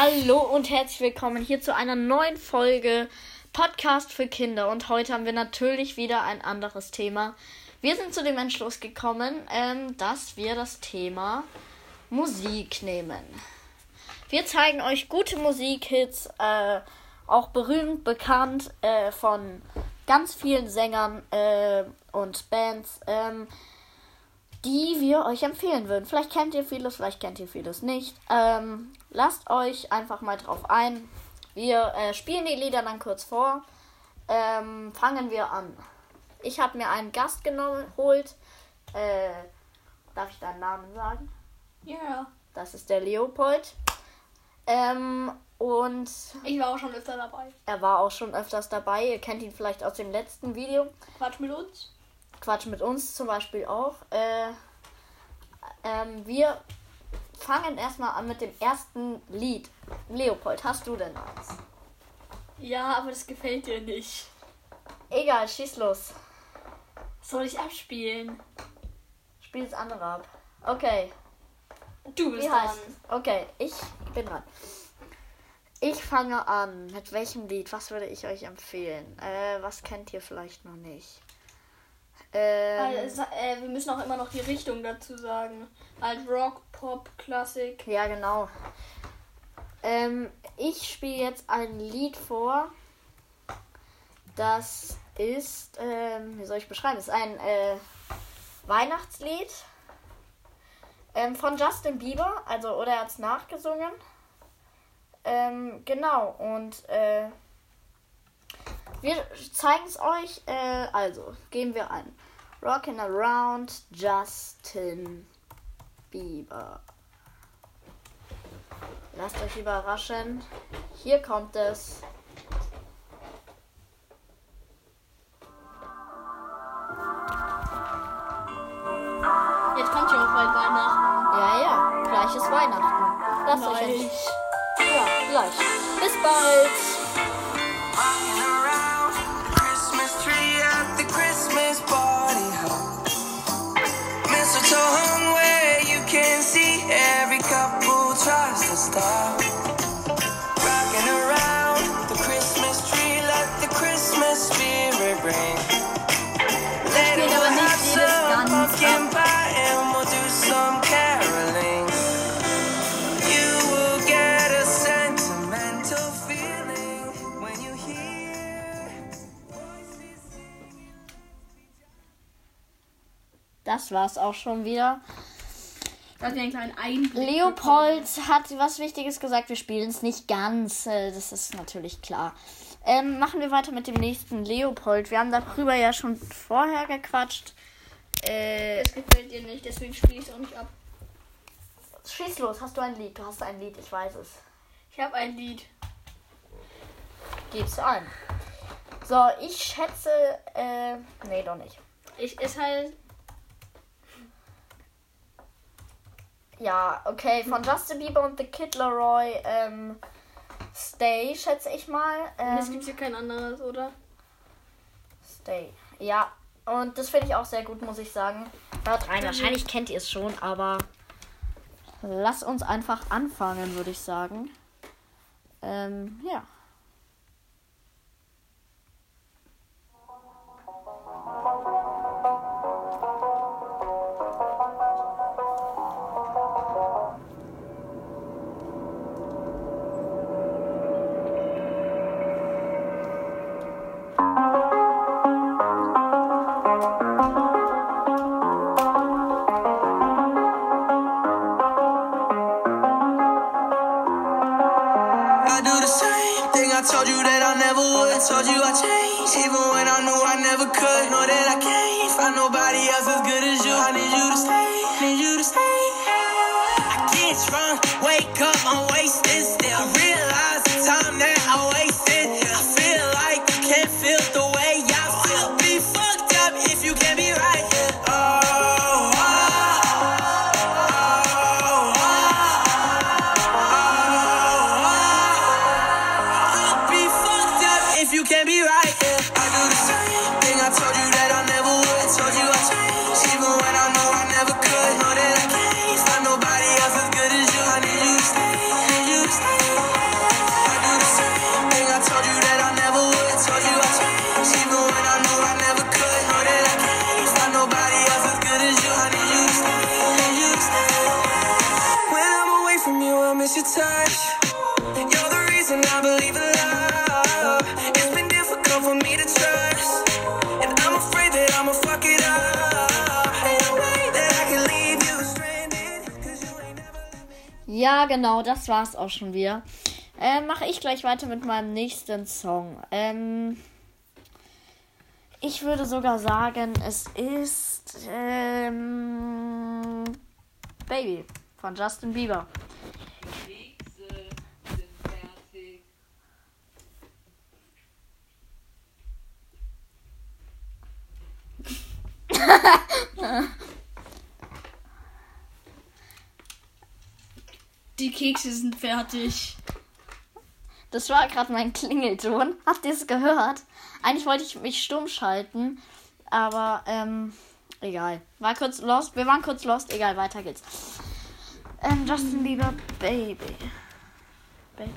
Hallo und herzlich willkommen hier zu einer neuen Folge Podcast für Kinder. Und heute haben wir natürlich wieder ein anderes Thema. Wir sind zu dem Entschluss gekommen, ähm, dass wir das Thema Musik nehmen. Wir zeigen euch gute Musikhits, äh, auch berühmt, bekannt äh, von ganz vielen Sängern äh, und Bands. Ähm, die wir euch empfehlen würden. Vielleicht kennt ihr vieles, vielleicht kennt ihr vieles nicht. Ähm, lasst euch einfach mal drauf ein. Wir äh, spielen die Lieder dann kurz vor. Ähm, fangen wir an. Ich habe mir einen Gast geholt. Äh, darf ich deinen Namen sagen? Ja. Yeah. Das ist der Leopold. Ähm, und ich war auch schon öfter dabei. Er war auch schon öfters dabei. Ihr kennt ihn vielleicht aus dem letzten Video. Quatsch mit uns. Quatsch mit uns zum Beispiel auch. Äh, ähm, wir fangen erstmal an mit dem ersten Lied. Leopold, hast du denn eins? Ja, aber das gefällt dir nicht. Egal, schieß los. Soll ich abspielen? Spiel das andere ab. Okay. Du bist dran. Okay, ich bin dran. Ich fange an. Mit welchem Lied? Was würde ich euch empfehlen? Äh, was kennt ihr vielleicht noch nicht? Ähm, also, äh, wir müssen auch immer noch die Richtung dazu sagen. Halt Rock, Pop, Klassik. Ja, genau. Ähm, ich spiele jetzt ein Lied vor. Das ist, ähm, wie soll ich beschreiben? Das ist ein äh, Weihnachtslied ähm, von Justin Bieber. Also, oder er hat es nachgesungen. Ähm, genau, und äh, wir zeigen es euch. Äh, also, gehen wir an. Rockin' Around Justin Bieber. Lasst euch überraschen. Hier kommt es. Jetzt kommt ja auch bald Weihnachten. Ja, ja, gleich ist Weihnachten. Lasst euch jetzt. Ja, gleich. Bis bald. Das war's auch schon wieder. Das ist ein kleiner Einblick. Leopold hat was Wichtiges gesagt. Wir spielen es nicht ganz. Äh, das ist natürlich klar. Ähm, machen wir weiter mit dem nächsten Leopold. Wir haben darüber ja schon vorher gequatscht. Äh, das gefällt dir nicht, deswegen spiele ich es auch nicht ab. Schieß los, hast du ein Lied? Du hast ein Lied, ich weiß es. Ich habe ein Lied. Gib's ein. So, ich schätze. Äh, nee, doch nicht. Ich ist halt Ja, okay, von Justin Bieber und The Kid Laroi, ähm, Stay, schätze ich mal. Ähm, das gibt hier kein anderes, oder? Stay. Ja, und das finde ich auch sehr gut, muss ich sagen. Hört rein, wahrscheinlich kennt ihr es schon, aber lass uns einfach anfangen, würde ich sagen. Ähm, ja. Ja, genau, das war's auch schon wieder. Äh, Mache ich gleich weiter mit meinem nächsten Song. Ähm, ich würde sogar sagen, es ist ähm, Baby von Justin Bieber. Die Kekse sind fertig. Das war gerade mein Klingelton. Habt ihr es gehört? Eigentlich wollte ich mich stumm schalten, aber ähm, egal. War kurz lost. Wir waren kurz lost. Egal, weiter geht's. Ähm, Justin Bieber, Baby. Baby.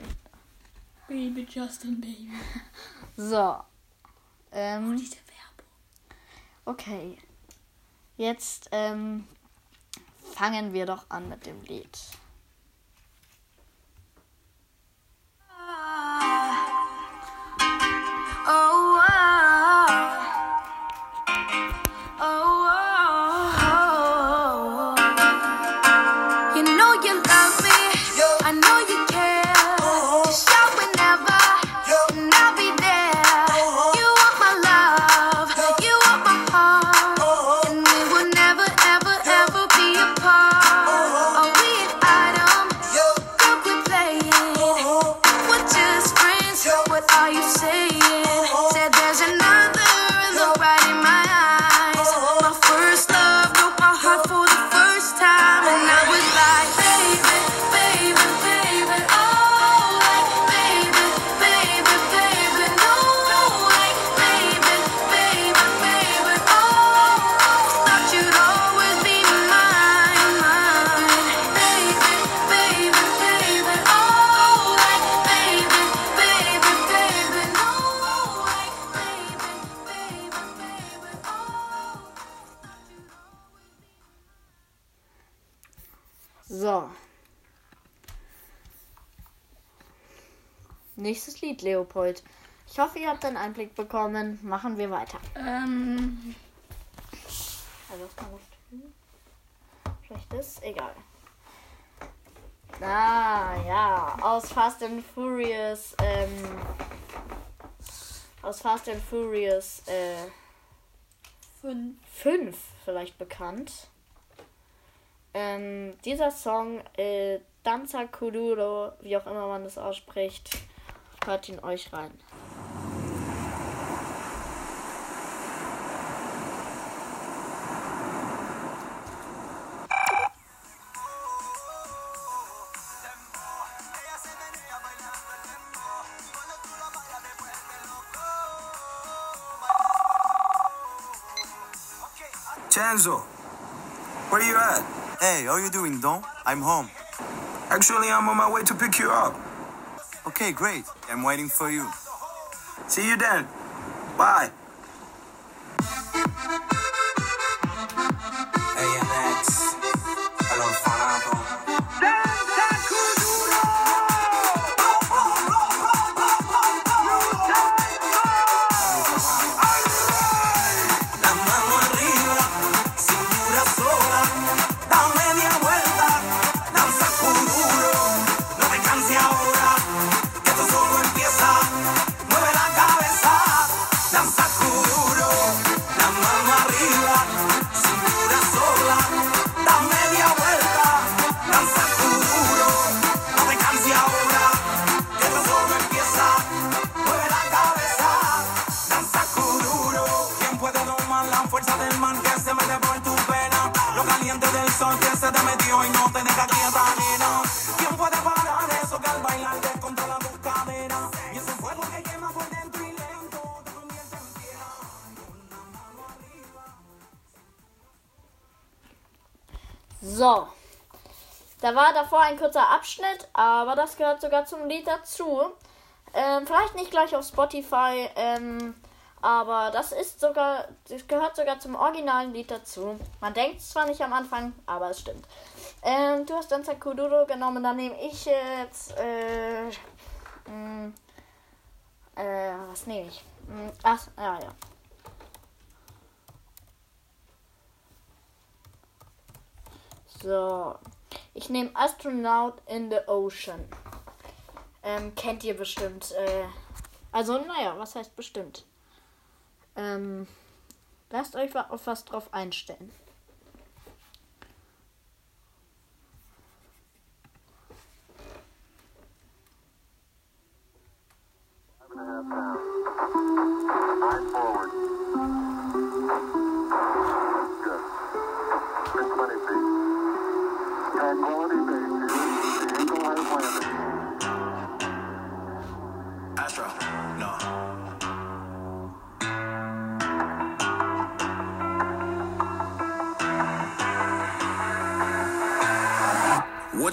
Baby Justin Baby. So. Ähm, oh, diese Werbung. Okay. Jetzt ähm, fangen wir doch an mit dem Lied. Ah. Nächstes Lied, Leopold. Ich hoffe, ihr habt einen Einblick bekommen. Machen wir weiter. Ähm. Also, was kann ich Vielleicht ist egal. Ah, ja. Aus Fast and Furious, ähm. Aus Fast and Furious, äh. Fünf. Fünf vielleicht bekannt. Ähm, dieser Song, äh, Danza Kuduro, wie auch immer man das ausspricht, Hört ihn euch rein. Chanzo, where you at? Hey, how are you doing, Don? I'm home. Actually, I'm on my way to pick you up. Okay, great. I'm waiting for you. See you then. Bye. Davor ein kurzer Abschnitt, aber das gehört sogar zum Lied dazu. Ähm, vielleicht nicht gleich auf Spotify, ähm, aber das ist sogar, das gehört sogar zum originalen Lied dazu. Man denkt zwar nicht am Anfang, aber es stimmt. Ähm, du hast dann Sakuduro genommen, dann nehme ich jetzt, äh, mm, äh, was nehme ich? Mm, ach, ja, ja. So. Ich nehme Astronaut in the Ocean. Ähm, kennt ihr bestimmt. Äh, also, naja, was heißt bestimmt? Ähm, lasst euch auf was drauf einstellen. What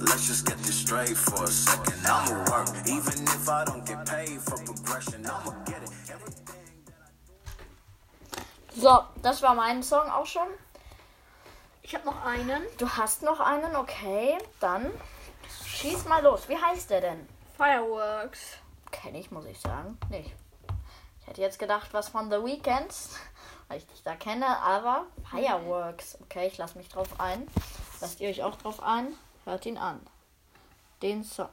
Let's just get this straight for a second. I'ma work, even if I don't get paid for progression. I'ma get it. So, das war mein Song auch schon. Ich habe noch einen. Du hast noch einen, okay. Dann schieß mal los. Wie heißt der denn? Fireworks. Kenne ich, muss ich sagen. Nicht. Ich hätte jetzt gedacht, was von The Weekends, weil ich dich da kenne, aber Fireworks. Okay, ich lasse mich drauf ein. Lasst ihr euch auch drauf ein? Hört ihn an. Den Song.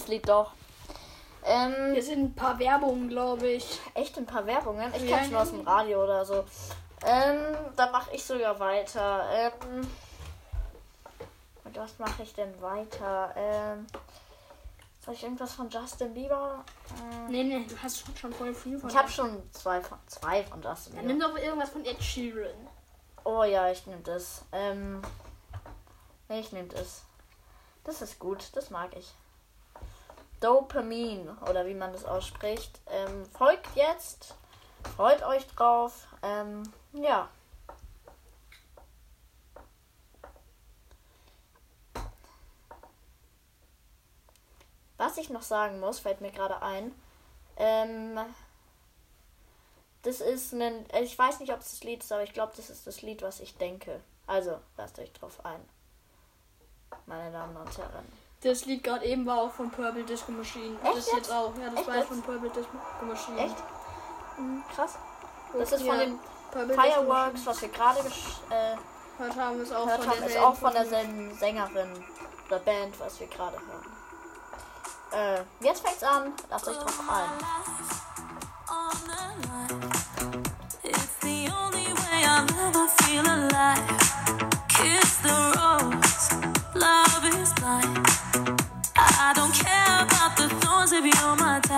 Das Lied doch. Ähm, Hier sind ein paar Werbungen, glaube ich. echt ein paar Werbungen. Ich Ja, kenne es nur aus dem Radio oder so. Ähm, da mache ich sogar weiter. Ähm, und was mache ich denn weiter? Ähm, soll ich irgendwas von Justin Bieber? Ähm, Nee, nee, du hast schon, schon voll viel von. ich habe schon zwei von, zwei von Justin Dann Bieber. nimm doch irgendwas von Ed Sheeran. Oh ja, ich nehme das. Ähm, nee, ich nehme das. Das ist gut, das mag ich. Dopamin, oder wie man das ausspricht. Ähm, folgt jetzt. Freut euch drauf. Ähm, ja. Was ich noch sagen muss, fällt mir gerade ein. Ähm, das ist ein. Ich weiß nicht, ob es das Lied ist, aber ich glaube, das ist das Lied, was ich denke. Also, lasst euch drauf ein. Meine Damen und Herren. Das Lied gerade eben war auch von Purple Disco Machine. Echt das jetzt? jetzt auch. Ja, das Echt war jetzt? von Purple Disco Machine. Echt? Mhm, krass. Das ist von dem Fireworks, was wir gerade äh, gehört haben, ist auch, gehört von, haben, ist auch von derselben Sängerin oder Band, was wir gerade hören. Äh, jetzt fängt's an. Lasst euch drauf ein.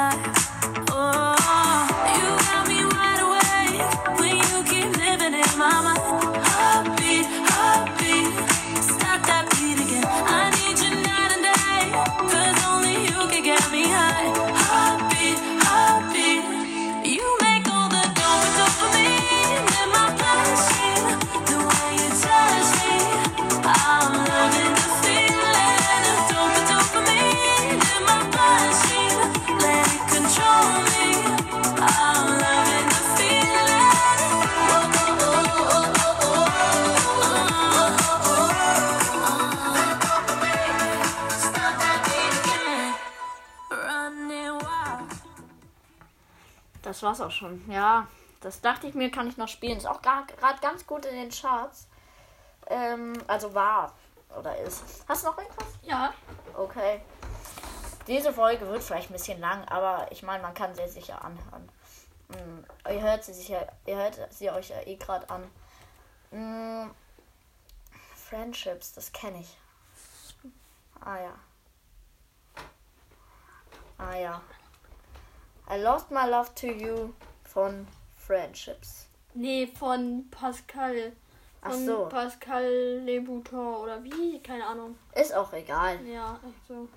나 Das war's auch schon. Ja, das dachte ich mir, kann ich noch spielen. Ist auch gerade ganz gut in den Charts. Ähm, also war oder ist. Hast du noch irgendwas? Ja. Okay. Diese Folge wird vielleicht ein bisschen lang, aber ich meine, man kann sie sicher anhören. Hm, ihr hört sie sicher, ihr hört sie euch ja eh gerade an. Hm, Friendships, das kenne ich. Ah ja. Ah ja. I lost my love to you von Friendships. Nee, von Pascal. Ach Von so. Pascal Lebouton oder wie? Keine Ahnung. Ist auch egal. Ja, echt so.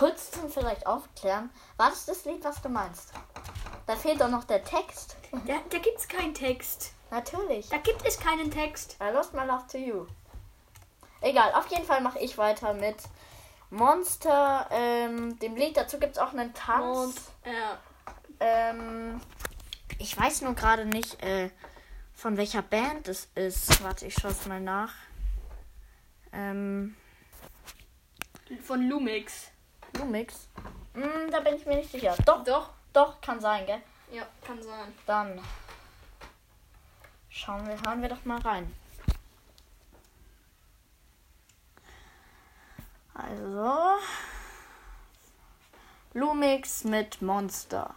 Kurz zum vielleicht aufklären. War das das Lied, was du meinst? Da fehlt doch noch der Text. Da, da gibt es keinen Text. Natürlich. Da gibt es keinen Text. I lost my love to you. Egal, auf jeden Fall mache ich weiter mit Monster, ähm, dem Lied. Dazu gibt es auch einen Tanz. Und, ja. Ähm, ich weiß nur gerade nicht, äh, von welcher Band es ist. Warte, ich schaue es mal nach. Ähm, Von Lumix. Lumix. Hm, da bin ich mir nicht sicher. Doch, Doch. doch, kann sein, gell? Ja, kann sein. Dann schauen wir, hören wir doch mal rein. Also, Lumix mit Monster.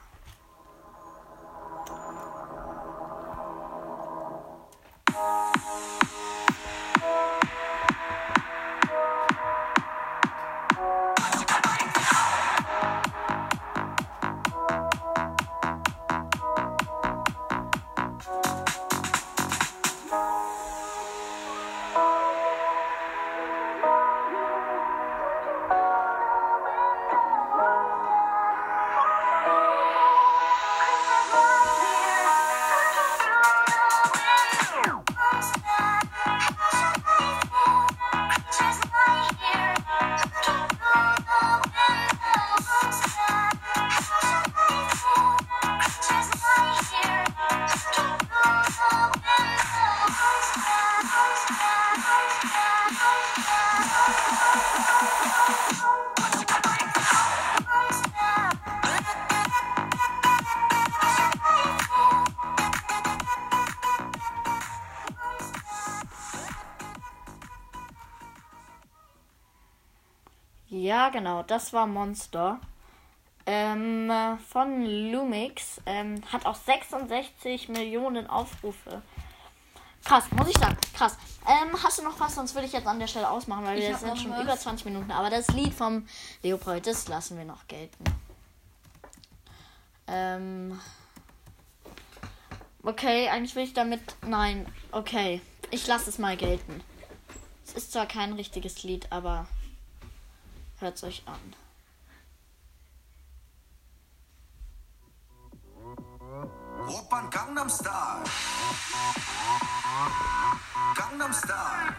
Genau, das war Monster. Ähm, von Lumix. Ähm, hat auch 66 Millionen Aufrufe. Krass, muss ich sagen. Krass. Ähm, hast du noch was? Sonst würde ich jetzt an der Stelle ausmachen, weil Ich wir sind schon was. über 20 Minuten. Aber das Lied vom Leopold, das lassen wir noch gelten. Ähm. Okay, eigentlich will ich damit. Nein, okay. Ich lasse es mal gelten. Es ist zwar kein richtiges Lied, aber Hört's euch an. Opern Gangnam Style. Gangnam Style.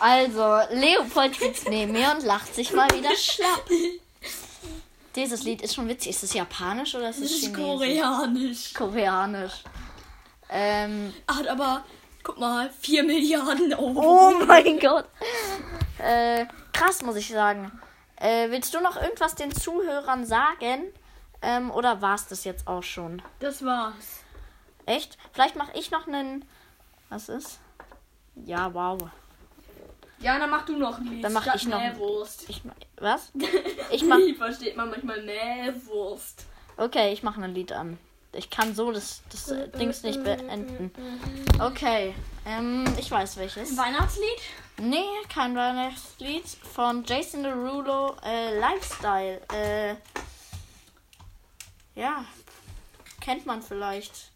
Also, Leopold sitzt neben mir und lacht sich mal wieder schlapp. Dieses Lied ist schon witzig. Ist es japanisch oder ist es Das ist koreanisch. Koreanisch. Ähm, Hat aber, guck mal, 4 Milliarden Euro. oh mein Gott. Äh, krass, muss ich sagen. Äh, willst du noch irgendwas den Zuhörern sagen? Ähm, oder war es das jetzt auch schon? Das war's. Echt? Vielleicht mache ich noch einen. Was ist? Ja, wow. Ja, dann mach du noch ein Lied. Dann mach ich noch ein- Nähwurst. Ich was? Ich mach. Wie versteht man manchmal Nähwurst? Okay, ich mache ein Lied an. Ich kann so das, das äh, Dings nicht beenden. Okay, ähm, ich weiß welches. Weihnachtslied? Nee, kein Weihnachtslied. Von Jason Derulo, äh, Lifestyle. Äh, ja, kennt man vielleicht.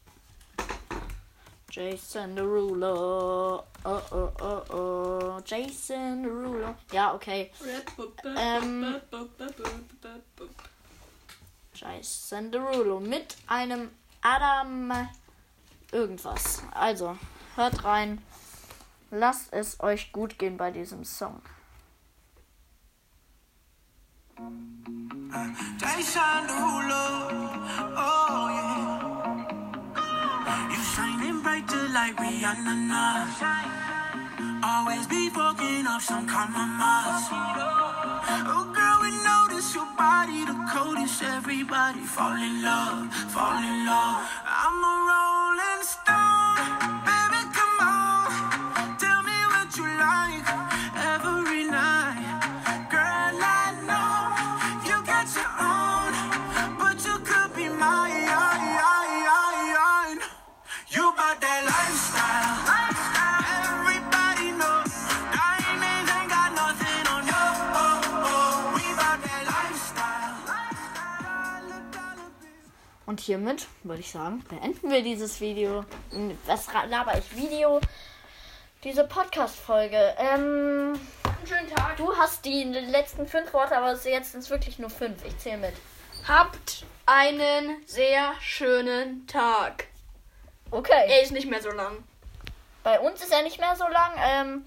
Jason Derulo. Oh, oh, oh, oh. Jason Derulo. Ja, okay. Ähm. Jason Derulo mit einem Adam irgendwas. Also, hört rein. Lasst es euch gut gehen bei diesem Song. Jason Derulo, oh yeah. Brighter like Rihanna now. Always be fucking up some compromise. Oh girl, we notice your body the coldest. Everybody fall in love, fall in love. I'm a rolling stone, Und hiermit würde ich sagen, beenden wir dieses Video. Hm, Was laber ich? Video. Diese Podcast-Folge. Ähm, Einen schönen Tag. du hast die letzten fünf Worte, aber jetzt sind es wirklich nur fünf. Ich zähle mit. Habt einen sehr schönen Tag. Okay. Er ist nicht mehr so lang. Bei uns ist er nicht mehr so lang. Ähm,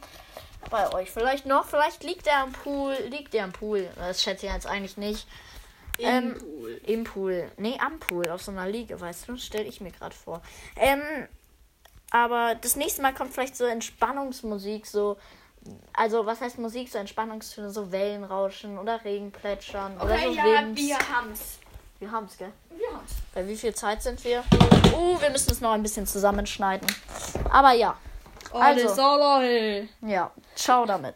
bei euch vielleicht noch. Vielleicht liegt er am Pool. Liegt er am Pool? Das schätze ich jetzt eigentlich nicht. Ähm, Pool. Im Pool. Nee, am Pool. Auf so einer Liege, weißt du? Stell ich mir gerade vor. Ähm, aber das nächste Mal kommt vielleicht so Entspannungsmusik. So. Also, was heißt Musik? So Entspannungstöne, so Wellenrauschen oder Regenplätschern oder Okay, so ja, Wind. wir haben's. Wir haben's, gell? Wir haben's. Bei wie viel Zeit sind wir? Uh, wir müssen es noch ein bisschen zusammenschneiden. Aber ja. Alles Also. soll. Ja. Ciao damit.